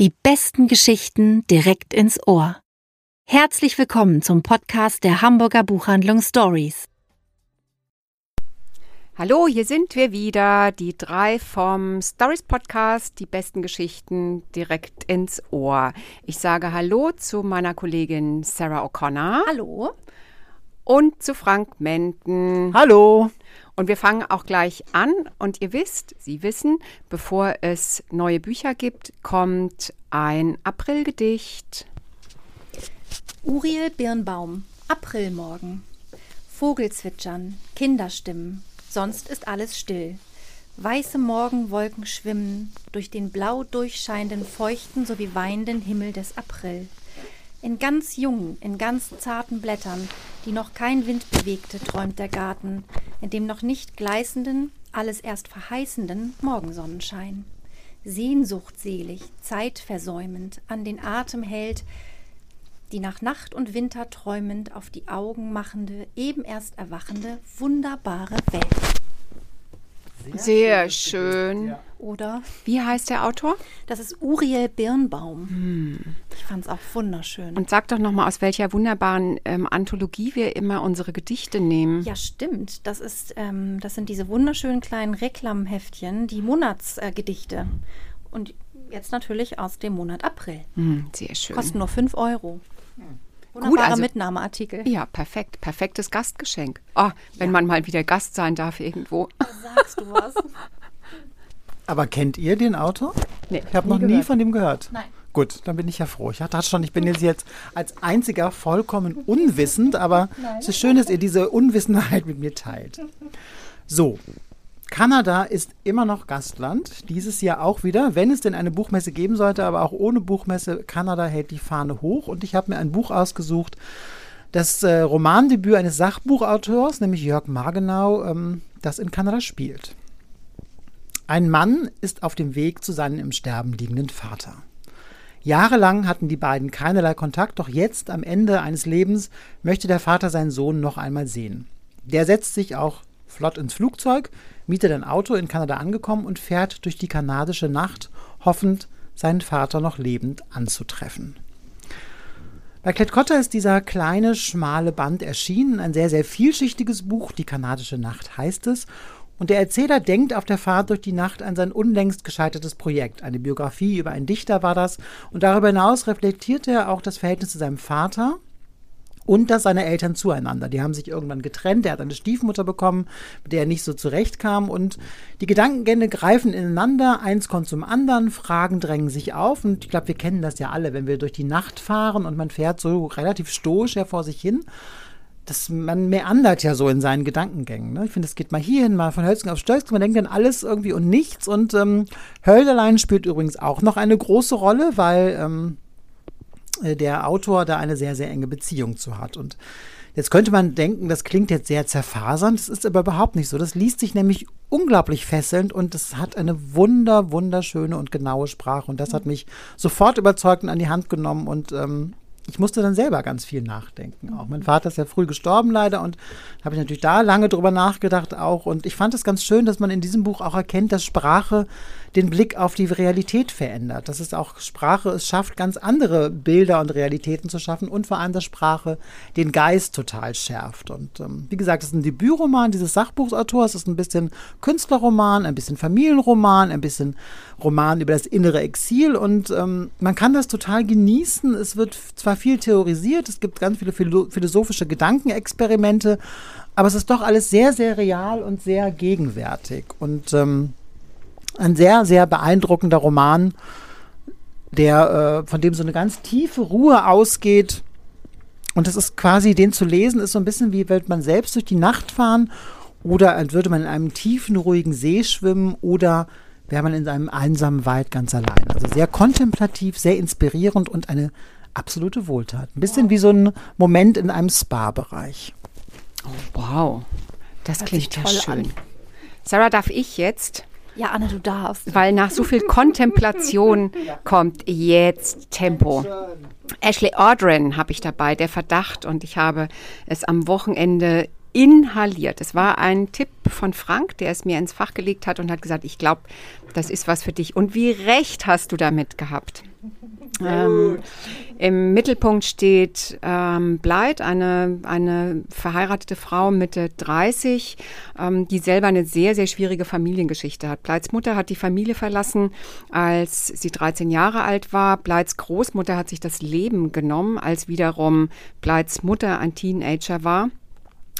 Die besten Geschichten direkt ins Ohr. Herzlich willkommen zum Podcast der Hamburger Buchhandlung Stories. Hallo, hier sind wir wieder, die drei vom Stories Podcast, die besten Geschichten direkt ins Ohr. Ich sage Hallo zu meiner Kollegin Sarah O'Connor. Hallo. Und zu Frank Menden. Hallo. Und wir fangen auch gleich an. Und ihr wisst, Sie wissen, bevor es neue Bücher gibt, kommt ein Aprilgedicht. Uriel Birnbaum, Aprilmorgen. Vogelzwitschern, Kinderstimmen, sonst ist alles still. Weiße Morgenwolken schwimmen durch den blau durchscheinenden, feuchten sowie weinenden Himmel des April. In ganz jungen, in ganz zarten Blättern, die noch kein Wind bewegte, träumt der Garten, in dem noch nicht gleißenden, alles erst verheißenden Morgensonnenschein. Sehnsuchtselig, zeitversäumend, an den Atem hält, die nach Nacht und Winter träumend auf die Augen machende, eben erst erwachende, wunderbare Welt. Sehr schön. Oder? Wie heißt der Autor? Das ist Uriel Birnbaum. Ich fand es auch wunderschön. Und sag doch nochmal, aus welcher wunderbaren ähm, Anthologie wir immer unsere Gedichte nehmen. ja, stimmt. Das, ist, ähm, das sind diese wunderschönen kleinen Reklamheftchen, die Monatsgedichte. Und jetzt natürlich aus dem Monat April. Hm, sehr schön. Kosten nur 5 Euro. Wunderbare also- Mitnahmeartikel. Ja, perfekt. Perfektes Gastgeschenk. Oh, wenn man mal wieder Gast sein darf irgendwo. Sagst du was? Aber kennt ihr den Autor? Nee, Ich habe noch nie von dem gehört. Nein. Gut, dann bin ich ja froh. Ich dachte schon, ich bin jetzt, jetzt als einziger vollkommen unwissend, aber es ist schön, dass ihr diese Unwissenheit mit mir teilt. So, Kanada ist immer noch Gastland, dieses Jahr auch wieder, wenn es denn eine Buchmesse geben sollte, aber auch ohne Buchmesse. Kanada hält die Fahne hoch und ich habe mir ein Buch ausgesucht, das äh, Romandebüt eines Sachbuchautors, nämlich Jörg Margenau, ähm, das in Kanada spielt. Ein Mann ist auf dem Weg zu seinem im Sterben liegenden Vater. Jahrelang hatten die beiden keinerlei Kontakt, doch jetzt am Ende eines Lebens möchte der Vater seinen Sohn noch einmal sehen. Der setzt sich auch flott ins Flugzeug, mietet ein Auto in Kanada angekommen und fährt durch die kanadische Nacht, hoffend seinen Vater noch lebend anzutreffen. Bei Klett-Cotta ist dieser kleine, schmale Band erschienen, ein sehr, sehr vielschichtiges Buch, Die kanadische Nacht heißt es. Und der Erzähler denkt auf der Fahrt durch die Nacht an sein unlängst gescheitertes Projekt. Eine Biografie über einen Dichter war das. Und darüber hinaus reflektiert er auch das Verhältnis zu seinem Vater und das seiner Eltern zueinander. Die haben sich irgendwann getrennt. Er hat eine Stiefmutter bekommen, mit der er nicht so zurechtkam. Und die Gedankengänge greifen ineinander. Eins kommt zum anderen. Fragen drängen sich auf. Und ich glaube, wir kennen das ja alle, wenn wir durch die Nacht fahren und man fährt so relativ stoisch vor sich hin. Das, man meandert ja so in seinen Gedankengängen. Ne? Ich finde, es geht mal hierhin, mal von Hölzgen auf Stöcksken. Man denkt dann alles irgendwie und nichts. Und ähm, Hölderlein spielt übrigens auch noch eine große Rolle, weil ähm, äh, der Autor da eine sehr, sehr enge Beziehung zu hat. Und jetzt könnte man denken, das klingt jetzt sehr zerfasernd, das ist aber überhaupt nicht so. Das liest sich nämlich unglaublich fesselnd und es hat eine wunder, wunderschöne und genaue Sprache. Und das hat mich sofort überzeugt und an die Hand genommen und ähm, ich musste dann selber ganz viel nachdenken. Auch mein Vater ist ja früh gestorben leider und habe ich natürlich da lange drüber nachgedacht auch. Und ich fand es ganz schön, dass man in diesem Buch auch erkennt, dass Sprache den Blick auf die Realität verändert. Dass es auch Sprache es schafft, ganz andere Bilder und Realitäten zu schaffen und vor allem, dass Sprache den Geist total schärft. Und ähm, wie gesagt, es ist ein Debütroman dieses Sachbuchautors. Es ist ein bisschen Künstlerroman, ein bisschen Familienroman, ein bisschen Roman über das innere Exil. Und ähm, man kann das total genießen. Es wird zwar viel theorisiert, es gibt ganz viele philo philosophische Gedankenexperimente, aber es ist doch alles sehr, sehr real und sehr gegenwärtig. Und ähm, ein sehr, sehr beeindruckender Roman, der, äh, von dem so eine ganz tiefe Ruhe ausgeht. Und es ist quasi, den zu lesen, ist so ein bisschen wie, würde man selbst durch die Nacht fahren oder als würde man in einem tiefen, ruhigen See schwimmen oder wäre man in einem einsamen Wald ganz allein. Also sehr kontemplativ, sehr inspirierend und eine absolute Wohltat. Ein bisschen wie so ein Moment in einem Spa-Bereich. Wow, das Hört klingt ja schön. an. Sarah, darf ich jetzt, Ja, Anne, du darfst. weil nach so viel Kontemplation kommt jetzt Tempo. Ashley Audren habe ich dabei, der Verdacht, und ich habe es am Wochenende inhaliert. Es war ein Tipp von Frank, der es mir ins Fach gelegt hat und hat gesagt, ich glaube, das ist was für dich. Und wie recht hast du damit gehabt? Ähm, Im Mittelpunkt steht ähm, Bleit, eine, eine verheiratete Frau Mitte 30, ähm, die selber eine sehr, sehr schwierige Familiengeschichte hat. Bleits Mutter hat die Familie verlassen, als sie 13 Jahre alt war. Bleits Großmutter hat sich das Leben genommen, als wiederum Bleits Mutter ein Teenager war.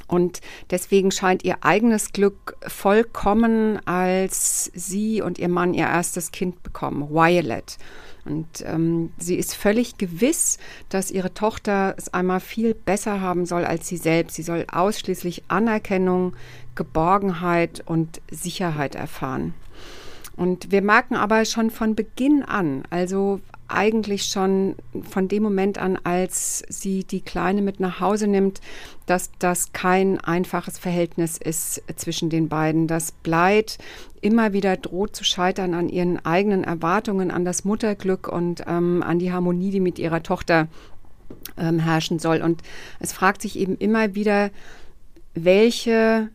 Und deswegen scheint ihr eigenes Glück vollkommen, als sie und ihr Mann ihr erstes Kind bekommen, Violet. Und ähm, sie ist völlig gewiss, dass ihre Tochter es einmal viel besser haben soll als sie selbst. Sie soll ausschließlich Anerkennung, Geborgenheit und Sicherheit erfahren. Und wir merken aber schon von Beginn an, also eigentlich schon von dem Moment an, als sie die Kleine mit nach Hause nimmt, dass das kein einfaches Verhältnis ist zwischen den beiden. Das Bleit immer wieder droht zu scheitern an ihren eigenen Erwartungen, an das Mutterglück und ähm, an die Harmonie, die mit ihrer Tochter ähm, herrschen soll. Und es fragt sich eben immer wieder, welche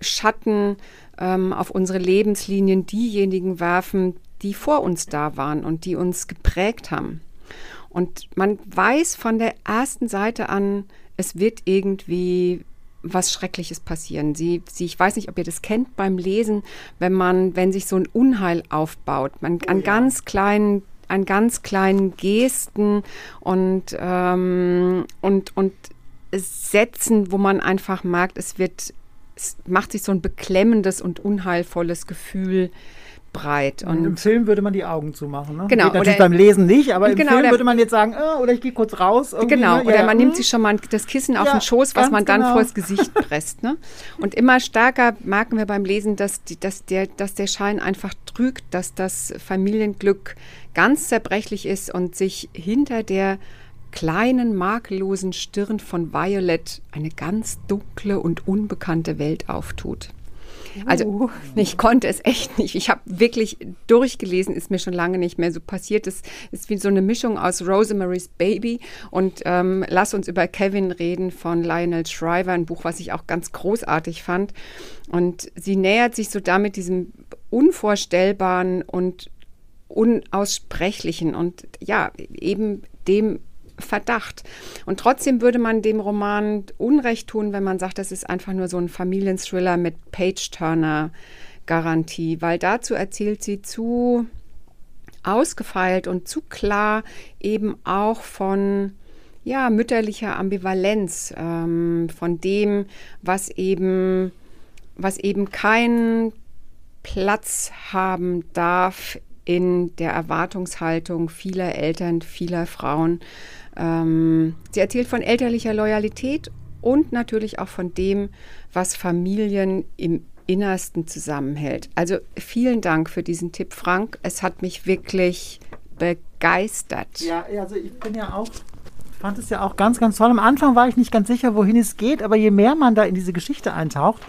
Schatten ähm, auf unsere Lebenslinien diejenigen werfen, die vor uns da waren und die uns geprägt haben. Und man weiß von der ersten Seite an, es wird irgendwie was Schreckliches passieren. Sie, sie, ich weiß nicht, ob ihr das kennt beim Lesen, wenn man, wenn sich so ein Unheil aufbaut, man an oh ja. ganz kleinen an ganz kleinen Gesten und, ähm, und, und Sätzen, wo man einfach merkt, es wird, es macht sich so ein beklemmendes und unheilvolles Gefühl breit. Und Im Film würde man die Augen zumachen. Ne? Genau. Geht natürlich beim Lesen nicht, aber im genau, Film würde man jetzt sagen, oh, oder ich gehe kurz raus. Genau, ne? oder ja, man nimmt hm. sich schon mal das Kissen auf ja, den Schoß, was man dann genau. vors Gesicht presst. Ne? Und immer stärker merken wir beim Lesen, dass, die, dass, der, dass der Schein einfach trügt, dass das Familienglück ganz zerbrechlich ist und sich hinter der kleinen, makellosen Stirn von Violet eine ganz dunkle und unbekannte Welt auftut. Also uh. ich konnte es echt nicht. Ich habe wirklich durchgelesen, ist mir schon lange nicht mehr so passiert. Es ist wie so eine Mischung aus Rosemary's Baby und ähm, Lass uns über Kevin reden von Lionel Shriver, ein Buch, was ich auch ganz großartig fand. Und sie nähert sich so damit diesem unvorstellbaren und unaussprechlichen und ja, eben dem Verdacht. Und trotzdem würde man dem Roman Unrecht tun, wenn man sagt, das ist einfach nur so ein Familienthriller mit Page-Turner-Garantie, weil dazu erzählt sie zu ausgefeilt und zu klar eben auch von ja, mütterlicher Ambivalenz, ähm, von dem, was eben, was eben keinen Platz haben darf in der Erwartungshaltung vieler Eltern, vieler Frauen ähm, sie erzählt von elterlicher Loyalität und natürlich auch von dem, was Familien im Innersten zusammenhält. Also vielen Dank für diesen Tipp, Frank. Es hat mich wirklich begeistert. Ja, also ich bin ja auch fand es ja auch ganz, ganz toll. Am Anfang war ich nicht ganz sicher, wohin es geht, aber je mehr man da in diese Geschichte eintaucht,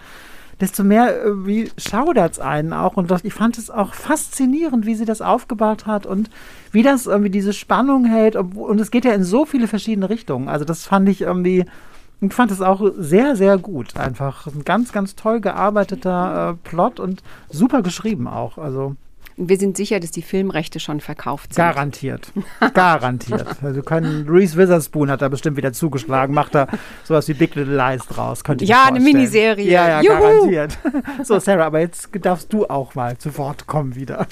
desto mehr wie schaudert es einen auch. Und ich fand es auch faszinierend, wie sie das aufgebaut hat und wie das irgendwie diese Spannung hält. Und es geht ja in so viele verschiedene Richtungen. Also das fand ich irgendwie, ich fand es auch sehr, sehr gut. Einfach ein ganz, ganz toll gearbeiteter äh, Plot und super geschrieben auch. Also wir sind sicher, dass die Filmrechte schon verkauft sind. Garantiert. Garantiert. Also können, Reese Witherspoon hat da bestimmt wieder zugeschlagen, macht da sowas wie Big Little Lies draus. Könnte ich ja, eine Miniserie. Ja, ja, Juhu. garantiert. So, Sarah, aber jetzt darfst du auch mal zu Wort kommen wieder.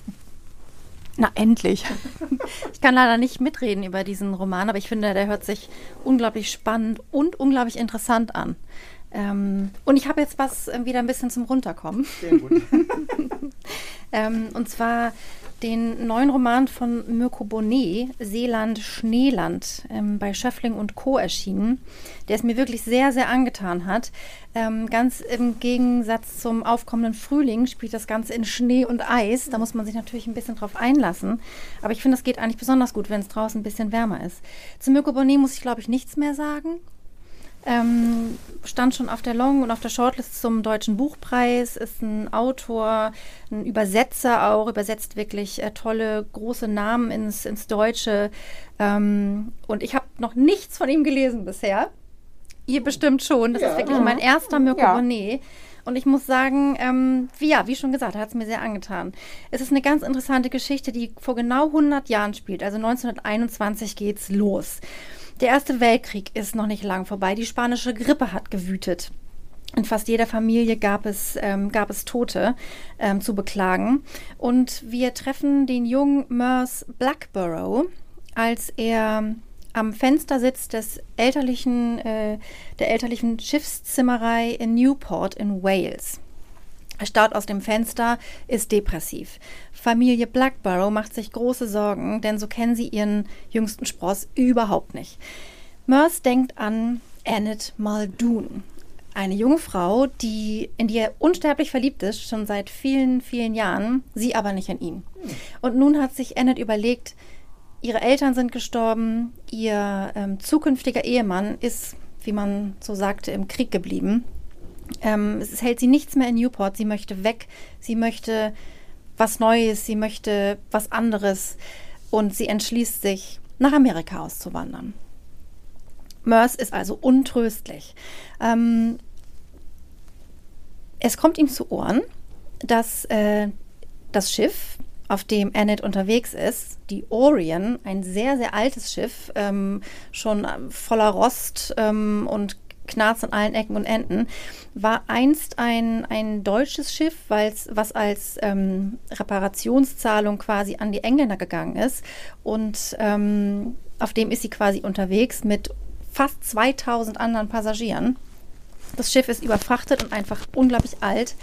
Na, endlich. Ich kann leider nicht mitreden über diesen Roman, aber ich finde, der hört sich unglaublich spannend und unglaublich interessant an. Ähm, und ich habe jetzt was äh, wieder ein bisschen zum Runterkommen. Sehr gut. ähm, und zwar den neuen Roman von Mirko Bonnet, Seeland, Schneeland, ähm, bei Schöffling und Co. erschienen, der es mir wirklich sehr, sehr angetan hat. Ähm, ganz im Gegensatz zum aufkommenden Frühling spielt das Ganze in Schnee und Eis. Da muss man sich natürlich ein bisschen drauf einlassen. Aber ich finde, es geht eigentlich besonders gut, wenn es draußen ein bisschen wärmer ist. Zu Mirko Bonnet muss ich, glaube ich, nichts mehr sagen. Ähm, stand schon auf der Long- und auf der Shortlist zum Deutschen Buchpreis, ist ein Autor, ein Übersetzer auch, übersetzt wirklich äh, tolle, große Namen ins, ins Deutsche. Ähm, und ich habe noch nichts von ihm gelesen bisher. Ihr bestimmt schon. Das ja. ist wirklich mein erster Mirko ja. Bonnet. Und ich muss sagen, ähm, wie, ja, wie schon gesagt, hat es mir sehr angetan. Es ist eine ganz interessante Geschichte, die vor genau 100 Jahren spielt. Also 1921 geht's los. Der Erste Weltkrieg ist noch nicht lang vorbei. Die spanische Grippe hat gewütet. In fast jeder Familie gab es, ähm, gab es Tote ähm, zu beklagen. Und wir treffen den jungen Merce Blackborough, als er am Fenster sitzt des elterlichen, äh, der elterlichen Schiffszimmerei in Newport in Wales. Er starrt aus dem Fenster, ist depressiv. Familie Blackborough macht sich große Sorgen, denn so kennen sie ihren jüngsten Spross überhaupt nicht. Merce denkt an Annette Muldoon, eine junge Frau, die in die er unsterblich verliebt ist, schon seit vielen, vielen Jahren, sie aber nicht in ihn. Und nun hat sich Annette überlegt, ihre Eltern sind gestorben, ihr ähm, zukünftiger Ehemann ist, wie man so sagte, im Krieg geblieben. Ähm, es hält sie nichts mehr in Newport. Sie möchte weg. Sie möchte was Neues. Sie möchte was anderes. Und sie entschließt sich, nach Amerika auszuwandern. Merce ist also untröstlich. Ähm, es kommt ihm zu Ohren, dass äh, das Schiff, auf dem Annette unterwegs ist, die Orion, ein sehr, sehr altes Schiff, ähm, schon voller Rost ähm, und Knarz an allen Ecken und Enden, war einst ein, ein deutsches Schiff, was als ähm, Reparationszahlung quasi an die Engländer gegangen ist. Und ähm, auf dem ist sie quasi unterwegs mit fast 2000 anderen Passagieren. Das Schiff ist überfrachtet und einfach unglaublich alt.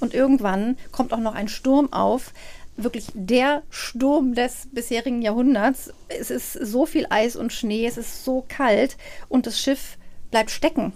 Und irgendwann kommt auch noch ein Sturm auf, wirklich der Sturm des bisherigen Jahrhunderts. Es ist so viel Eis und Schnee, es ist so kalt und das Schiff bleibt stecken.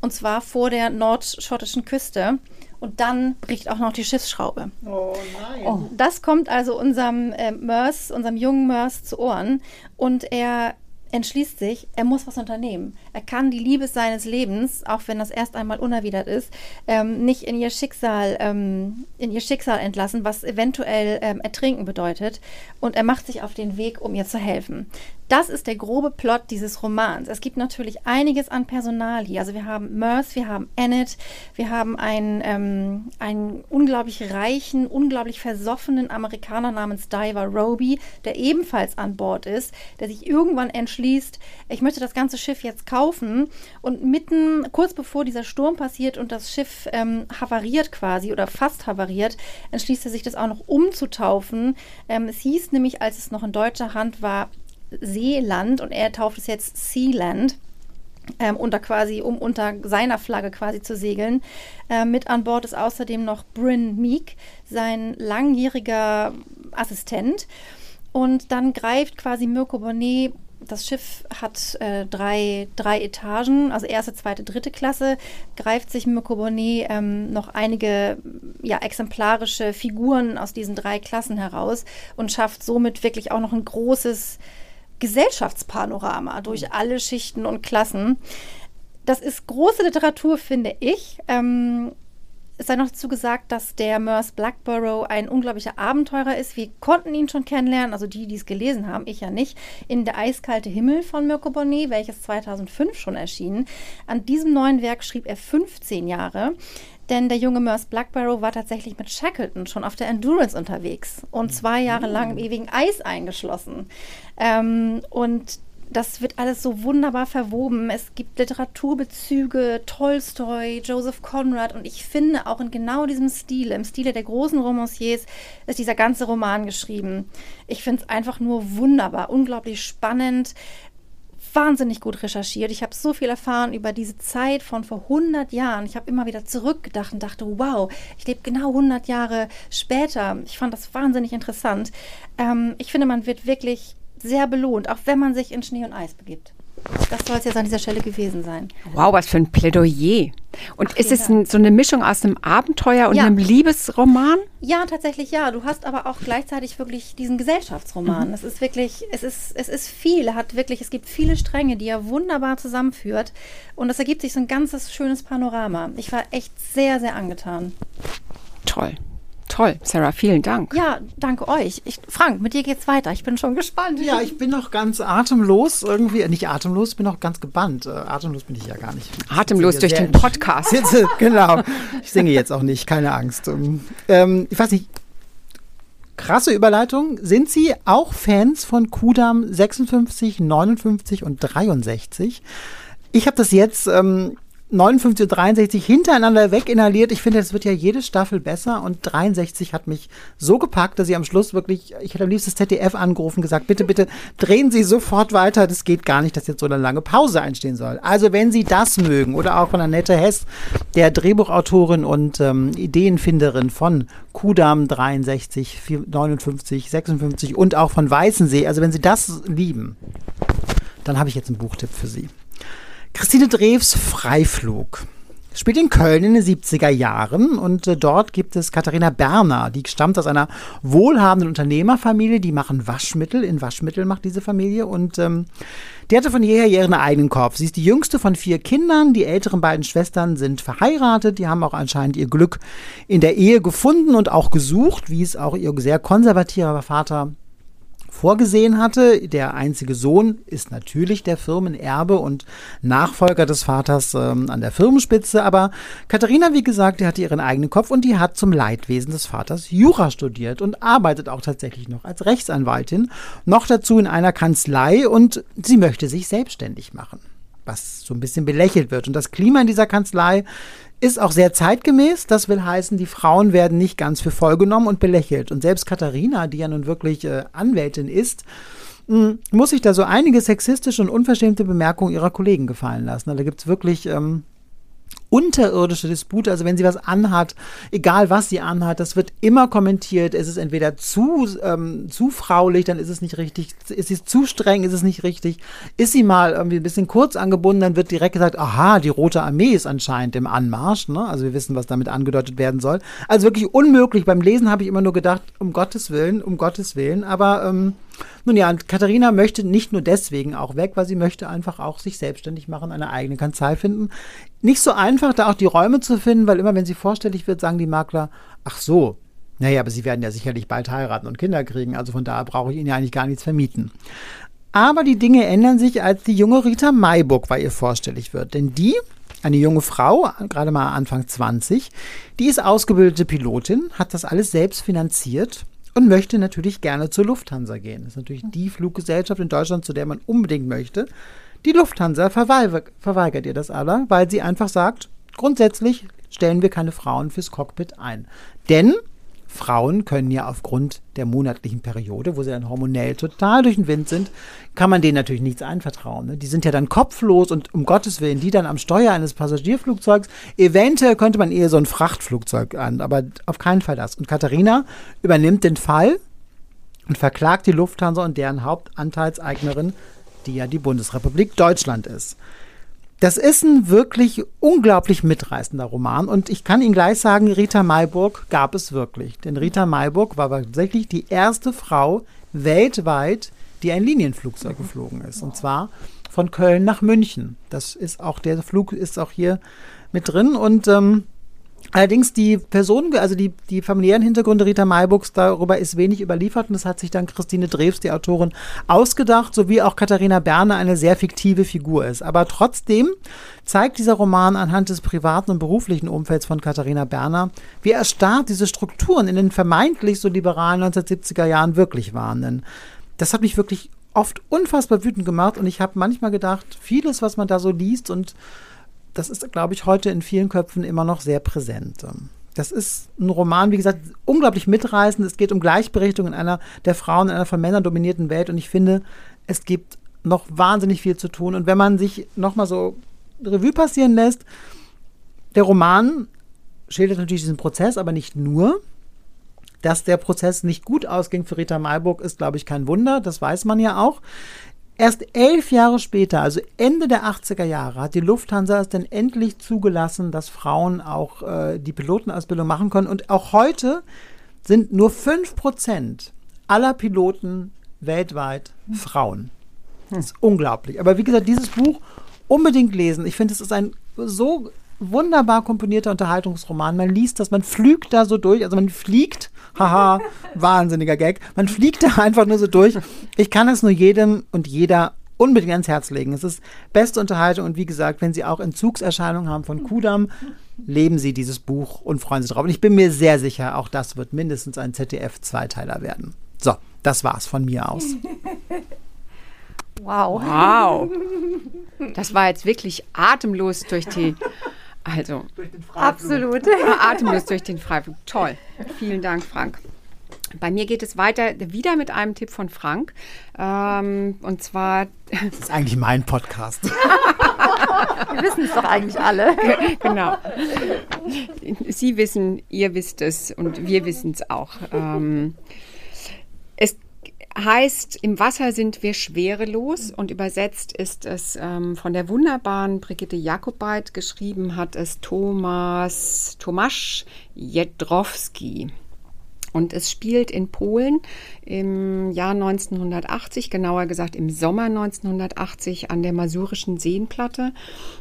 Und zwar vor der nordschottischen Küste. Und dann bricht auch noch die Schiffsschraube. Oh nein. Oh, das kommt also unserem äh, Mörs, unserem jungen Mörs zu Ohren. Und er entschließt sich, er muss was unternehmen. Er kann die Liebe seines Lebens, auch wenn das erst einmal unerwidert ist, ähm, nicht in ihr Schicksal, ähm, in ihr Schicksal entlassen, was eventuell ähm, Ertrinken bedeutet. Und er macht sich auf den Weg, um ihr zu helfen. Das ist der grobe Plot dieses Romans. Es gibt natürlich einiges an Personal hier. Also wir haben Merce, wir haben Annette, wir haben einen, ähm, einen unglaublich reichen, unglaublich versoffenen Amerikaner namens Diver Roby, der ebenfalls an Bord ist, der sich irgendwann entschließt, ich möchte das ganze Schiff jetzt kaufen. Und mitten, kurz bevor dieser Sturm passiert und das Schiff ähm, havariert quasi oder fast havariert, entschließt er sich das auch noch umzutaufen. Ähm, es hieß nämlich, als es noch in deutscher Hand war, Seeland und er tauft es jetzt Sealand. Ähm, unter quasi, um unter seiner Flagge quasi zu segeln. Äh, mit an Bord ist außerdem noch Bryn Meek, sein langjähriger Assistent. Und dann greift quasi Mirko Bonnet das Schiff hat äh, drei, drei Etagen, also erste, zweite, dritte Klasse, greift sich Mirko Bonnet ähm, noch einige ja, exemplarische Figuren aus diesen drei Klassen heraus und schafft somit wirklich auch noch ein großes Gesellschaftspanorama durch alle Schichten und Klassen. Das ist große Literatur, finde ich. Ähm, es sei noch dazu gesagt, dass der Merce Blackborough ein unglaublicher Abenteurer ist. Wir konnten ihn schon kennenlernen, also die, die es gelesen haben, ich ja nicht, in Der eiskalte Himmel von Mirko Bonnet, welches 2005 schon erschien. An diesem neuen Werk schrieb er 15 Jahre. Denn der junge Merce Blackborough war tatsächlich mit Shackleton schon auf der Endurance unterwegs und zwei Jahre lang im ewigen Eis eingeschlossen. Ähm, und das wird alles so wunderbar verwoben. Es gibt Literaturbezüge, Tolstoi, Joseph Conrad und ich finde auch in genau diesem Stil, im Stile der großen Romanciers, ist dieser ganze Roman geschrieben. Ich finde es einfach nur wunderbar, unglaublich spannend wahnsinnig gut recherchiert. Ich habe so viel erfahren über diese Zeit von vor 100 Jahren. Ich habe immer wieder zurückgedacht und dachte, wow, ich lebe genau 100 Jahre später. Ich fand das wahnsinnig interessant. Ähm, ich finde, man wird wirklich sehr belohnt, auch wenn man sich in Schnee und Eis begibt. Das soll es jetzt an dieser Stelle gewesen sein. Wow, was für ein Plädoyer. Und Ach, ist es ein, so eine Mischung aus einem Abenteuer und ja. einem Liebesroman? Ja, tatsächlich ja. Du hast aber auch gleichzeitig wirklich diesen Gesellschaftsroman. Mhm. Es ist wirklich, es ist, es ist viel. Er hat wirklich, es gibt viele Stränge, die er wunderbar zusammenführt. Und es ergibt sich so ein ganzes schönes Panorama. Ich war echt sehr, sehr angetan. Toll. Toll, Sarah, vielen Dank. Ja, danke euch. Ich, Frank, mit dir geht's weiter. Ich bin schon gespannt. Ja, ich bin noch ganz atemlos irgendwie. Nicht atemlos, bin noch ganz gebannt. Äh, atemlos bin ich ja gar nicht. Atemlos durch den Podcast. Sitze, genau. Ich singe jetzt auch nicht, keine Angst. Ähm, ich weiß nicht. Krasse Überleitung. Sind Sie auch Fans von Kudam 56, 59 und 63? Ich habe das jetzt ähm, 59 und 63 hintereinander weg inhaliert. Ich finde, es wird ja jede Staffel besser und 63 hat mich so gepackt, dass ich am Schluss wirklich, ich hätte am liebsten das ZDF angerufen, gesagt, bitte, bitte drehen Sie sofort weiter. Das geht gar nicht, dass jetzt so eine lange Pause einstehen soll. Also wenn Sie das mögen oder auch von Annette Hess, der Drehbuchautorin und ähm, Ideenfinderin von Kudam 63, 59, 56 und auch von Weißensee, also wenn Sie das lieben, dann habe ich jetzt einen Buchtipp für Sie. Christine Drews Freiflug spielt in Köln in den 70er Jahren und äh, dort gibt es Katharina Berner, die stammt aus einer wohlhabenden Unternehmerfamilie, die machen Waschmittel, in Waschmittel macht diese Familie und ähm, die hatte von jeher ihren eigenen Kopf. Sie ist die jüngste von vier Kindern, die älteren beiden Schwestern sind verheiratet, die haben auch anscheinend ihr Glück in der Ehe gefunden und auch gesucht, wie es auch ihr sehr konservativer Vater vorgesehen hatte. Der einzige Sohn ist natürlich der Firmenerbe und Nachfolger des Vaters ähm, an der Firmenspitze. Aber Katharina, wie gesagt, die hatte ihren eigenen Kopf und die hat zum Leidwesen des Vaters Jura studiert und arbeitet auch tatsächlich noch als Rechtsanwaltin. Noch dazu in einer Kanzlei und sie möchte sich selbstständig machen was so ein bisschen belächelt wird. Und das Klima in dieser Kanzlei ist auch sehr zeitgemäß. Das will heißen, die Frauen werden nicht ganz für voll genommen und belächelt. Und selbst Katharina, die ja nun wirklich äh, Anwältin ist, mh, muss sich da so einige sexistische und unverschämte Bemerkungen ihrer Kollegen gefallen lassen. Also da gibt es wirklich ähm, unterirdische Dispute, also wenn sie was anhat, egal was sie anhat, das wird immer kommentiert. Es ist entweder zu, ähm, zu fraulich, dann ist es nicht richtig. Ist sie zu streng, ist es nicht richtig. Ist sie mal irgendwie ein bisschen kurz angebunden, dann wird direkt gesagt, aha, die Rote Armee ist anscheinend im Anmarsch. Ne? Also wir wissen, was damit angedeutet werden soll. Also wirklich unmöglich. Beim Lesen habe ich immer nur gedacht, um Gottes Willen, um Gottes Willen. Aber ähm, nun ja, und Katharina möchte nicht nur deswegen auch weg, weil sie möchte einfach auch sich selbstständig machen, eine eigene Kanzlei finden. Nicht so einfach, da auch die Räume zu finden, weil immer wenn sie vorstellig wird, sagen die Makler, ach so, naja, aber sie werden ja sicherlich bald heiraten und Kinder kriegen, also von daher brauche ich ihnen ja eigentlich gar nichts vermieten. Aber die Dinge ändern sich, als die junge Rita Mayburg bei ihr vorstellig wird. Denn die, eine junge Frau, gerade mal Anfang 20, die ist ausgebildete Pilotin, hat das alles selbst finanziert und möchte natürlich gerne zur Lufthansa gehen. Das ist natürlich die Fluggesellschaft in Deutschland, zu der man unbedingt möchte. Die Lufthansa verweigert ihr das aber, weil sie einfach sagt, grundsätzlich stellen wir keine Frauen fürs Cockpit ein. Denn Frauen können ja aufgrund der monatlichen Periode, wo sie dann hormonell total durch den Wind sind, kann man denen natürlich nichts einvertrauen. Ne? Die sind ja dann kopflos und um Gottes Willen, die dann am Steuer eines Passagierflugzeugs, eventuell könnte man eher so ein Frachtflugzeug an, aber auf keinen Fall das. Und Katharina übernimmt den Fall und verklagt die Lufthansa und deren Hauptanteilseignerin, die ja die Bundesrepublik Deutschland ist. Das ist ein wirklich unglaublich mitreißender Roman und ich kann Ihnen gleich sagen, Rita Mayburg gab es wirklich. Denn Rita Mayburg war tatsächlich die erste Frau weltweit, die ein Linienflugzeug geflogen ist. Und zwar von Köln nach München. Das ist auch, der Flug ist auch hier mit drin und ähm, Allerdings die Personen, also die, die familiären Hintergründe Rita Maybuchs, darüber ist wenig überliefert und das hat sich dann Christine Drews, die Autorin, ausgedacht, sowie auch Katharina Berner eine sehr fiktive Figur ist. Aber trotzdem zeigt dieser Roman anhand des privaten und beruflichen Umfelds von Katharina Berner, wie erstarrt diese Strukturen in den vermeintlich so liberalen 1970er Jahren wirklich waren. Denn das hat mich wirklich oft unfassbar wütend gemacht und ich habe manchmal gedacht, vieles, was man da so liest und das ist, glaube ich, heute in vielen Köpfen immer noch sehr präsent. Das ist ein Roman, wie gesagt, unglaublich mitreißend. Es geht um Gleichberechtigung in einer der Frauen in einer von Männern dominierten Welt und ich finde, es gibt noch wahnsinnig viel zu tun. Und wenn man sich nochmal so Revue passieren lässt, der Roman schildert natürlich diesen Prozess, aber nicht nur. Dass der Prozess nicht gut ausging für Rita Malburg, ist, glaube ich, kein Wunder. Das weiß man ja auch. Erst elf Jahre später, also Ende der 80er Jahre, hat die Lufthansa es dann endlich zugelassen, dass Frauen auch äh, die Pilotenausbildung machen können. Und auch heute sind nur 5% aller Piloten weltweit Frauen. Das ist unglaublich. Aber wie gesagt, dieses Buch unbedingt lesen. Ich finde, es ist ein so wunderbar komponierter Unterhaltungsroman. Man liest das, man flügt da so durch, also man fliegt, haha, wahnsinniger Gag, man fliegt da einfach nur so durch. Ich kann es nur jedem und jeder unbedingt ans Herz legen. Es ist beste Unterhaltung und wie gesagt, wenn Sie auch Entzugserscheinungen haben von Kudam, leben Sie dieses Buch und freuen sich drauf. Und ich bin mir sehr sicher, auch das wird mindestens ein ZDF-Zweiteiler werden. So, das war's von mir aus. Wow. Wow. Das war jetzt wirklich atemlos durch die. Also, Absolut. atemlos durch den Freiflug. Toll. Vielen Dank, Frank. Bei mir geht es weiter wieder mit einem Tipp von Frank. Ähm, und zwar, Das ist eigentlich mein Podcast. Wir wissen es doch eigentlich alle. genau. Sie wissen, ihr wisst es und wir wissen es auch. Ähm, heißt, im Wasser sind wir schwerelos und übersetzt ist es ähm, von der wunderbaren Brigitte Jakobait, geschrieben hat es Thomas, Tomasz Jedrowski. Und es spielt in Polen im Jahr 1980, genauer gesagt im Sommer 1980 an der Masurischen Seenplatte.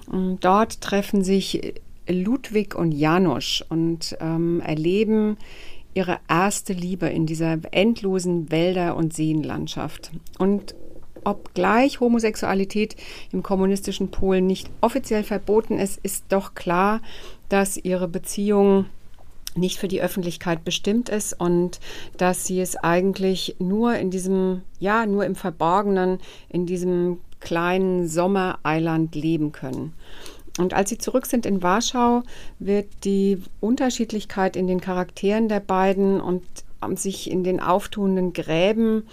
Und dort treffen sich Ludwig und Janusz und ähm, erleben ihre erste Liebe in dieser endlosen Wälder- und Seenlandschaft. Und obgleich Homosexualität im kommunistischen Polen nicht offiziell verboten ist, ist doch klar, dass ihre Beziehung nicht für die Öffentlichkeit bestimmt ist und dass sie es eigentlich nur in diesem, ja, nur im Verborgenen, in diesem kleinen Sommereiland leben können. Und als sie zurück sind in Warschau, wird die Unterschiedlichkeit in den Charakteren der beiden und sich in den auftuenden Gräben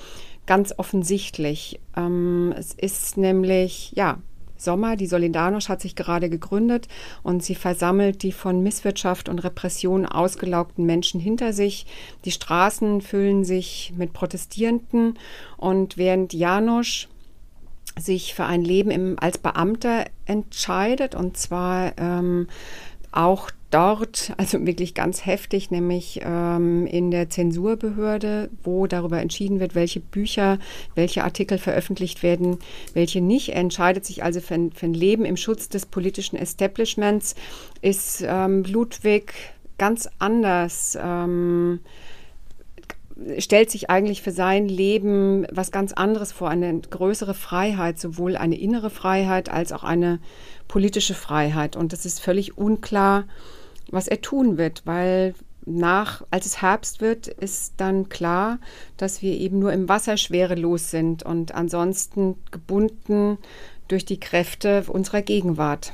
ganz offensichtlich. Ähm, es ist nämlich, ja, Sommer, die Solidarność hat sich gerade gegründet und sie versammelt die von Misswirtschaft und Repression ausgelaugten Menschen hinter sich. Die Straßen füllen sich mit Protestierenden und während Janosch sich für ein Leben im, als Beamter entscheidet und zwar ähm, auch dort, also wirklich ganz heftig, nämlich ähm, in der Zensurbehörde, wo darüber entschieden wird, welche Bücher, welche Artikel veröffentlicht werden, welche nicht. Er entscheidet sich also für ein, für ein Leben im Schutz des politischen Establishments, ist ähm, Ludwig ganz anders. Ähm, stellt sich eigentlich für sein Leben was ganz anderes vor, eine größere Freiheit, sowohl eine innere Freiheit als auch eine politische Freiheit. Und es ist völlig unklar, was er tun wird, weil nach, als es Herbst wird, ist dann klar, dass wir eben nur im Wasser schwerelos sind und ansonsten gebunden durch die Kräfte unserer Gegenwart.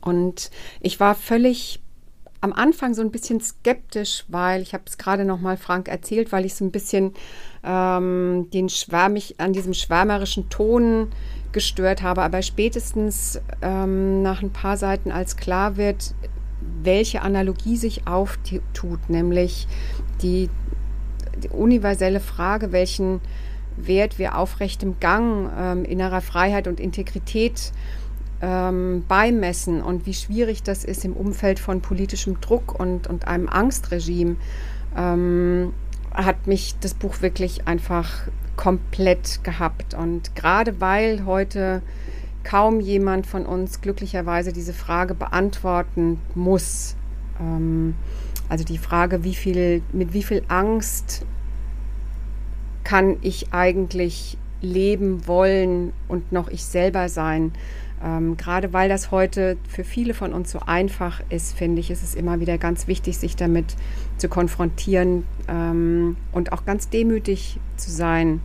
Und ich war völlig am Anfang so ein bisschen skeptisch, weil ich habe es gerade noch mal Frank erzählt, weil ich so ein bisschen ähm, den schwärmig an diesem schwärmerischen Ton gestört habe. Aber spätestens ähm, nach ein paar Seiten, als klar wird, welche Analogie sich auftut, nämlich die, die universelle Frage, welchen Wert wir aufrechtem Gang, ähm, innerer Freiheit und Integrität ähm, beimessen und wie schwierig das ist im Umfeld von politischem Druck und, und einem Angstregime, ähm, hat mich das Buch wirklich einfach komplett gehabt. Und gerade weil heute kaum jemand von uns glücklicherweise diese Frage beantworten muss, ähm, also die Frage, wie viel, mit wie viel Angst kann ich eigentlich leben wollen und noch ich selber sein, ähm, gerade weil das heute für viele von uns so einfach ist, finde ich, ist es immer wieder ganz wichtig, sich damit zu konfrontieren ähm, und auch ganz demütig zu sein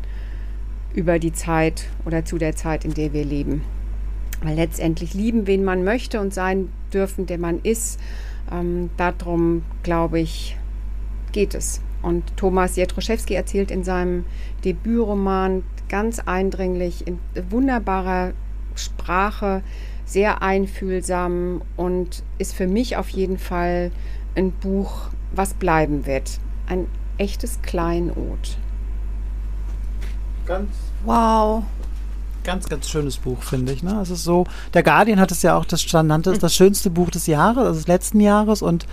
über die Zeit oder zu der Zeit, in der wir leben. Weil letztendlich lieben, wen man möchte und sein dürfen, der man ist, ähm, darum, glaube ich, geht es. Und Thomas Jetroszewski erzählt in seinem Debütroman ganz eindringlich, in wunderbarer Sprache sehr einfühlsam und ist für mich auf jeden Fall ein Buch, was bleiben wird. Ein echtes Kleinod. Ganz, Wow. ganz, ganz schönes Buch, finde ich. Ne? Es ist so, der Guardian hat es ja auch, das nannte es das schönste Buch des Jahres, also des letzten Jahres und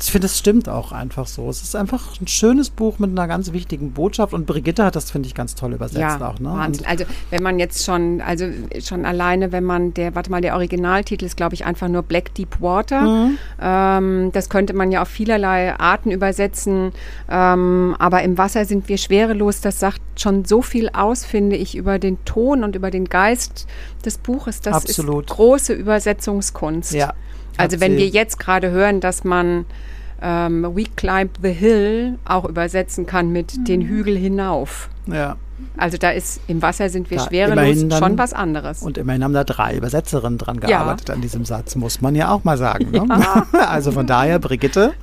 ich finde, es stimmt auch einfach so. Es ist einfach ein schönes Buch mit einer ganz wichtigen Botschaft und Brigitte hat das, finde ich, ganz toll übersetzt ja, auch. Ne? Wahnsinn. Also wenn man jetzt schon, also schon alleine, wenn man der, warte mal, der Originaltitel ist, glaube ich, einfach nur Black Deep Water. Mhm. Ähm, das könnte man ja auf vielerlei Arten übersetzen. Ähm, aber im Wasser sind wir schwerelos. Das sagt schon so viel aus, finde ich, über den Ton und über den Geist des Buches. Das Absolut. ist große Übersetzungskunst. Ja. Also wenn wir jetzt gerade hören, dass man ähm, We Climb the Hill auch übersetzen kann mit mhm. den Hügel hinauf. Ja. Also da ist im Wasser sind wir da schwerelos dann, schon was anderes. Und immerhin haben da drei Übersetzerinnen dran gearbeitet ja. an diesem Satz, muss man ja auch mal sagen. Ne? Ja. also von daher, Brigitte,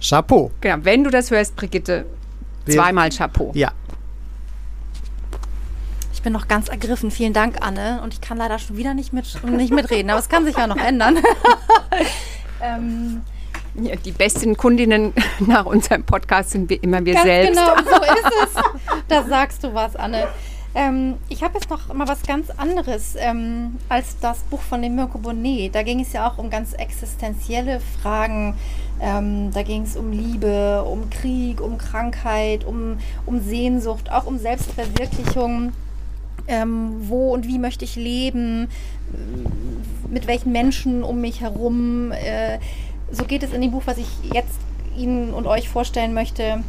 Chapeau. Genau, wenn du das hörst, Brigitte, zweimal Chapeau. Ja. Ich bin noch ganz ergriffen. Vielen Dank, Anne. Und ich kann leider schon wieder nicht, mit, nicht mitreden, aber es kann sich ja noch ändern. ähm, ja, die besten Kundinnen nach unserem Podcast sind wir immer wir Ganz selbst. Genau, so ist es. Da sagst du was, Anne. Ähm, ich habe jetzt noch mal was ganz anderes ähm, als das Buch von dem Mirko Bonnet. Da ging es ja auch um ganz existenzielle Fragen. Ähm, da ging es um Liebe, um Krieg, um Krankheit, um, um Sehnsucht, auch um Selbstverwirklichung. Ähm, wo und wie möchte ich leben? Mit welchen Menschen um mich herum? Äh, so geht es in dem Buch, was ich jetzt Ihnen und euch vorstellen möchte,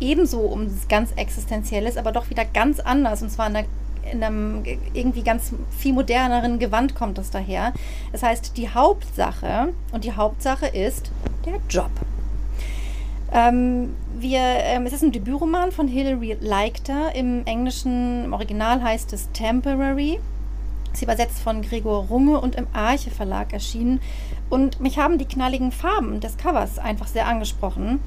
ebenso um ganz Existenzielles, aber doch wieder ganz anders. Und zwar in, einer, in einem irgendwie ganz viel moderneren Gewand kommt das daher. Das heißt, die Hauptsache, und die Hauptsache ist der Job. Ähm, wir, ähm, es ist ein Debütroman von Hilary Leichter. Im Englischen, im Original heißt es Temporary. Ist übersetzt von Gregor Runge und im Arche Verlag erschienen. Und mich haben die knalligen Farben des Covers einfach sehr angesprochen.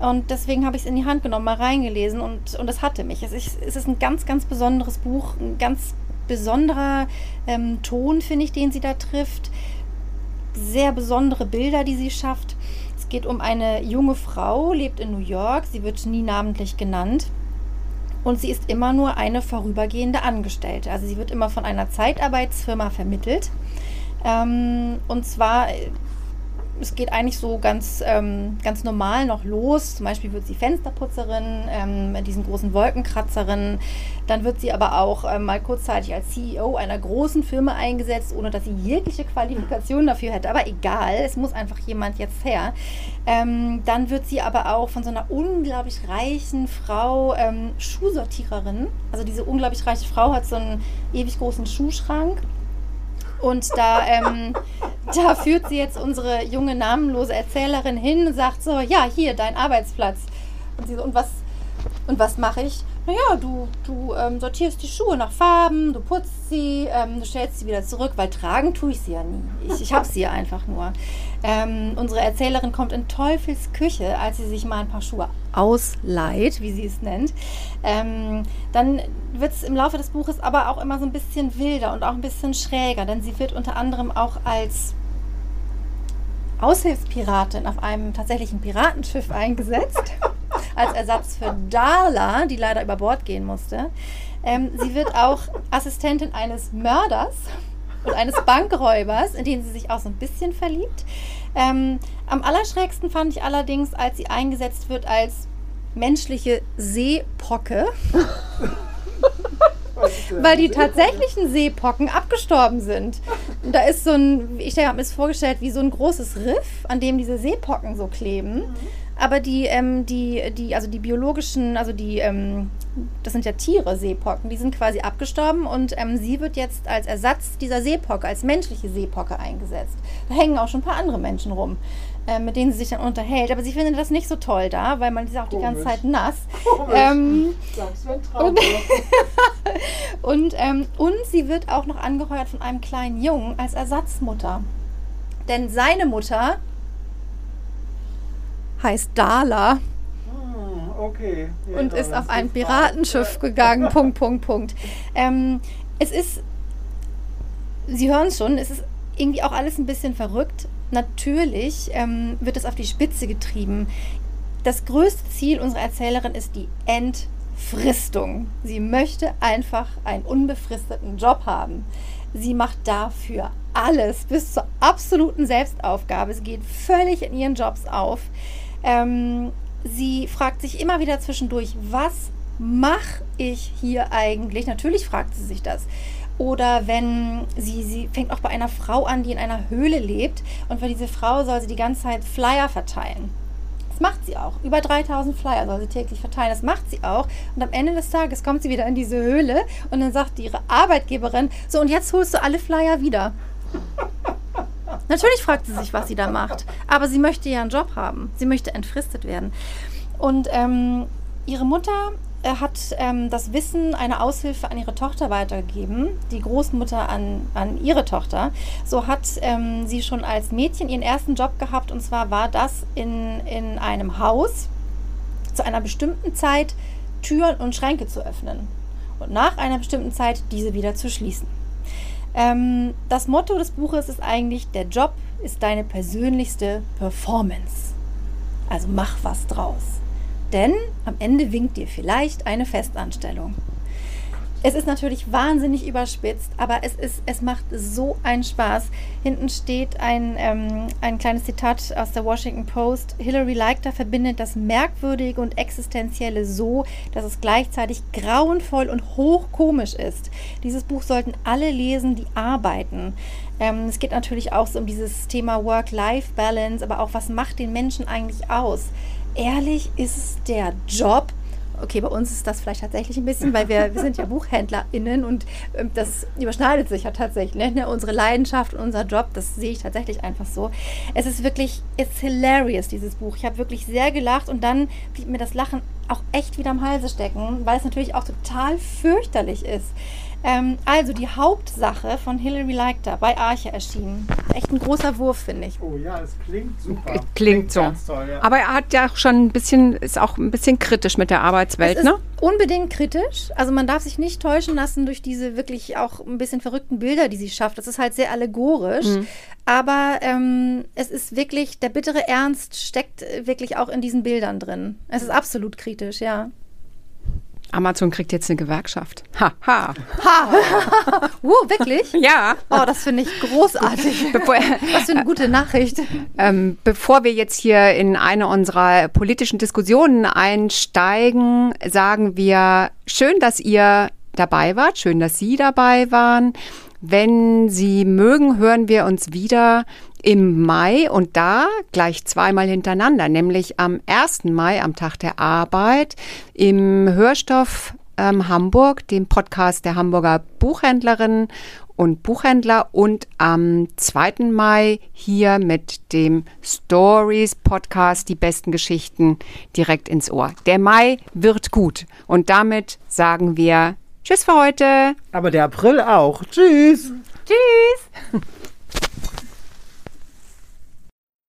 Und deswegen habe ich es in die Hand genommen, mal reingelesen und, und es hatte mich. Es ist, es ist ein ganz, ganz besonderes Buch, ein ganz besonderer ähm, Ton, finde ich, den sie da trifft. Sehr besondere Bilder, die sie schafft. Geht um eine junge Frau, lebt in New York, sie wird nie namentlich genannt. Und sie ist immer nur eine vorübergehende Angestellte. Also sie wird immer von einer Zeitarbeitsfirma vermittelt ähm, und zwar, es geht eigentlich so ganz, ähm, ganz normal noch los. Zum Beispiel wird sie Fensterputzerin, ähm, diesen großen Wolkenkratzerin. Dann wird sie aber auch ähm, mal kurzzeitig als CEO einer großen Firma eingesetzt, ohne dass sie jegliche Qualifikation dafür hätte. Aber egal, es muss einfach jemand jetzt her. Ähm, dann wird sie aber auch von so einer unglaublich reichen Frau ähm, Schuhsortiererin. Also diese unglaublich reiche Frau hat so einen ewig großen Schuhschrank und da, ähm, da führt sie jetzt unsere junge namenlose Erzählerin hin und sagt so, ja, hier, dein Arbeitsplatz. Und sie so, und was, und was mache ich? Naja, du, du ähm, sortierst die Schuhe nach Farben, du putzt sie, ähm, du stellst sie wieder zurück, weil tragen tue ich sie ja nie. Ich, ich habe sie ja einfach nur. Ähm, unsere Erzählerin kommt in Teufels Küche, als sie sich mal ein paar Schuhe ausleiht, wie sie es nennt. Ähm, dann wird es im Laufe des Buches aber auch immer so ein bisschen wilder und auch ein bisschen schräger, denn sie wird unter anderem auch als Aushilfspiratin auf einem tatsächlichen Piratenschiff eingesetzt, als Ersatz für Darla, die leider über Bord gehen musste. Ähm, sie wird auch Assistentin eines Mörders und eines Bankräubers, in den sie sich auch so ein bisschen verliebt. Ähm, am allerschrägsten fand ich allerdings, als sie eingesetzt wird als menschliche Seepocke. weil die tatsächlichen Seepocken abgestorben sind. Da ist so ein, ich habe mir es vorgestellt, wie so ein großes Riff, an dem diese Seepocken so kleben. Mhm. Aber die, ähm, die, die, also die biologischen, also die, ähm, das sind ja Tiere, Seepocken, die sind quasi abgestorben und ähm, sie wird jetzt als Ersatz dieser Seepocke, als menschliche Seepocke eingesetzt. Da hängen auch schon ein paar andere Menschen rum, äh, mit denen sie sich dann unterhält. Aber sie findet das nicht so toll da, weil man ist auch Komisch. die ganze Zeit nass. Ähm, und, und, ähm, und sie wird auch noch angeheuert von einem kleinen Jungen als Ersatzmutter. Denn seine Mutter heißt Dala. Ah, okay. Ja, und ist auf ein Piratenschiff gegangen. Punkt, Punkt, Punkt. Ähm, es ist, Sie hören es schon, es ist irgendwie auch alles ein bisschen verrückt. Natürlich ähm, wird es auf die Spitze getrieben. Das größte Ziel unserer Erzählerin ist die Entfristung. Sie möchte einfach einen unbefristeten Job haben. Sie macht dafür alles bis zur absoluten Selbstaufgabe. Sie geht völlig in ihren Jobs auf. Ähm, sie fragt sich immer wieder zwischendurch, was mache ich hier eigentlich? Natürlich fragt sie sich das. Oder wenn sie, sie fängt auch bei einer Frau an, die in einer Höhle lebt und für diese Frau soll sie die ganze Zeit Flyer verteilen. Das macht sie auch. Über 3000 Flyer soll sie täglich verteilen. Das macht sie auch. Und am Ende des Tages kommt sie wieder in diese Höhle und dann sagt ihre Arbeitgeberin, so und jetzt holst du alle Flyer wieder. Natürlich fragt sie sich, was sie da macht. Aber sie möchte ja einen Job haben. Sie möchte entfristet werden. Und ähm, ihre Mutter äh, hat ähm, das Wissen einer Aushilfe an ihre Tochter weitergegeben, die Großmutter an, an ihre Tochter. So hat ähm, sie schon als Mädchen ihren ersten Job gehabt und zwar war das in, in einem Haus zu einer bestimmten Zeit Türen und Schränke zu öffnen und nach einer bestimmten Zeit diese wieder zu schließen. Ähm, das Motto des Buches ist eigentlich, der Job ist deine persönlichste Performance. Also mach was draus. Denn am Ende winkt dir vielleicht eine Festanstellung. Es ist natürlich wahnsinnig überspitzt, aber es, ist, es macht so einen Spaß. Hinten steht ein, ähm, ein kleines Zitat aus der Washington Post. Hillary Leichter verbindet das Merkwürdige und Existenzielle so, dass es gleichzeitig grauenvoll und hochkomisch ist. Dieses Buch sollten alle lesen, die arbeiten. Ähm, es geht natürlich auch so um dieses Thema Work-Life-Balance, aber auch, was macht den Menschen eigentlich aus? ehrlich ist es der Job, okay, bei uns ist das vielleicht tatsächlich ein bisschen, weil wir, wir sind ja BuchhändlerInnen und ähm, das überschneidet sich ja tatsächlich. Ne? Unsere Leidenschaft und unser Job, das sehe ich tatsächlich einfach so. Es ist wirklich, it's hilarious, dieses Buch. Ich habe wirklich sehr gelacht und dann blieb mir das Lachen auch echt wieder am Halse stecken, weil es natürlich auch total fürchterlich ist. Ähm, also die Hauptsache von Hilary Leichter bei Arche erschienen. Echt ein großer Wurf, finde ich. Oh ja, es klingt super. Klingt, klingt so. Toll, ja. Aber er hat ja auch schon ein bisschen, ist auch ein bisschen kritisch mit der Arbeitswelt, es ne? Unbedingt kritisch. Also man darf sich nicht täuschen lassen durch diese wirklich auch ein bisschen verrückten Bilder, die sie schafft. Das ist halt sehr allegorisch. Mhm. Aber ähm, es ist wirklich, der bittere Ernst steckt wirklich auch in diesen Bildern drin. Es ist absolut kritisch, ja. Amazon kriegt jetzt eine Gewerkschaft. Ha, ha. Ha. uh, wirklich? Ja. Oh, das finde ich großartig. Bevor, Was für eine gute Nachricht. Ähm, bevor wir jetzt hier in eine unserer politischen Diskussionen einsteigen, sagen wir, schön, dass ihr dabei wart, schön, dass Sie dabei waren. Wenn Sie mögen, hören wir uns wieder im Mai und da gleich zweimal hintereinander, nämlich am 1. Mai, am Tag der Arbeit, im Hörstoff ähm, Hamburg, dem Podcast der Hamburger Buchhändlerinnen und Buchhändler und am 2. Mai hier mit dem Stories Podcast die besten Geschichten direkt ins Ohr. Der Mai wird gut und damit sagen wir Tschüss für heute. Aber der April auch. Tschüss. Tschüss.